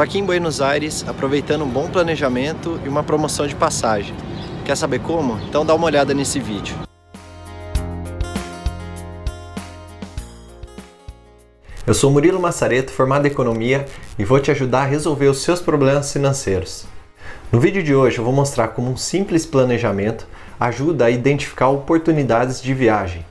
Tô aqui em Buenos Aires aproveitando um bom planejamento e uma promoção de passagem. Quer saber como? Então dá uma olhada nesse vídeo. Eu sou Murilo Massareto, formado em Economia e vou te ajudar a resolver os seus problemas financeiros. No vídeo de hoje eu vou mostrar como um simples planejamento ajuda a identificar oportunidades de viagem.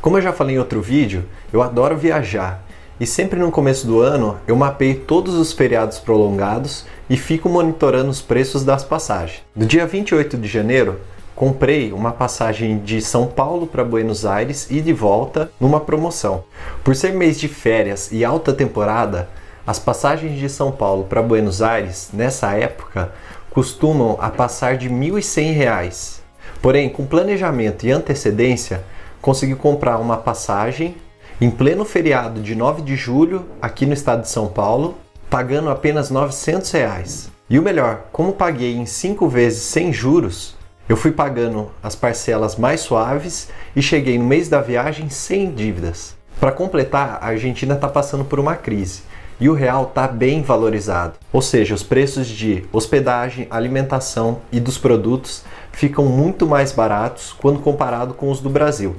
Como eu já falei em outro vídeo, eu adoro viajar e sempre no começo do ano eu mapeio todos os feriados prolongados e fico monitorando os preços das passagens. No dia 28 de janeiro, comprei uma passagem de São Paulo para Buenos Aires e de volta numa promoção. Por ser mês de férias e alta temporada, as passagens de São Paulo para Buenos Aires nessa época costumam a passar de R$ 1.100. Porém, com planejamento e antecedência, consegui comprar uma passagem em pleno feriado de 9 de julho aqui no estado de São Paulo, pagando apenas 900 reais. E o melhor, como paguei em 5 vezes sem juros, eu fui pagando as parcelas mais suaves e cheguei no mês da viagem sem dívidas. Para completar, a Argentina está passando por uma crise e o real está bem valorizado. Ou seja, os preços de hospedagem, alimentação e dos produtos ficam muito mais baratos quando comparado com os do Brasil.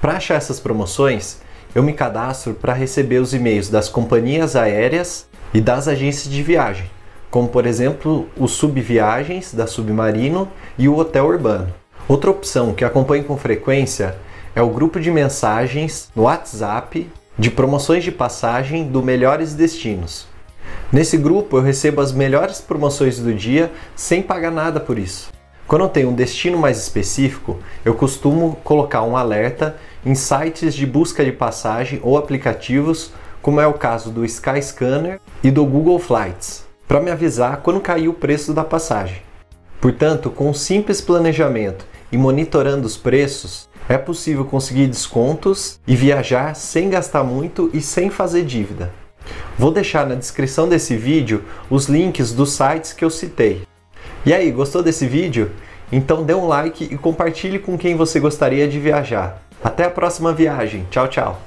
Para achar essas promoções, eu me cadastro para receber os e-mails das companhias aéreas e das agências de viagem, como por exemplo o Subviagens da Submarino e o Hotel Urbano. Outra opção que acompanho com frequência é o grupo de mensagens no WhatsApp de promoções de passagem do Melhores Destinos. Nesse grupo eu recebo as melhores promoções do dia sem pagar nada por isso. Quando eu tenho um destino mais específico, eu costumo colocar um alerta em sites de busca de passagem ou aplicativos, como é o caso do Skyscanner e do Google Flights, para me avisar quando cair o preço da passagem. Portanto, com um simples planejamento e monitorando os preços, é possível conseguir descontos e viajar sem gastar muito e sem fazer dívida. Vou deixar na descrição desse vídeo os links dos sites que eu citei. E aí, gostou desse vídeo? Então dê um like e compartilhe com quem você gostaria de viajar. Até a próxima viagem. Tchau, tchau.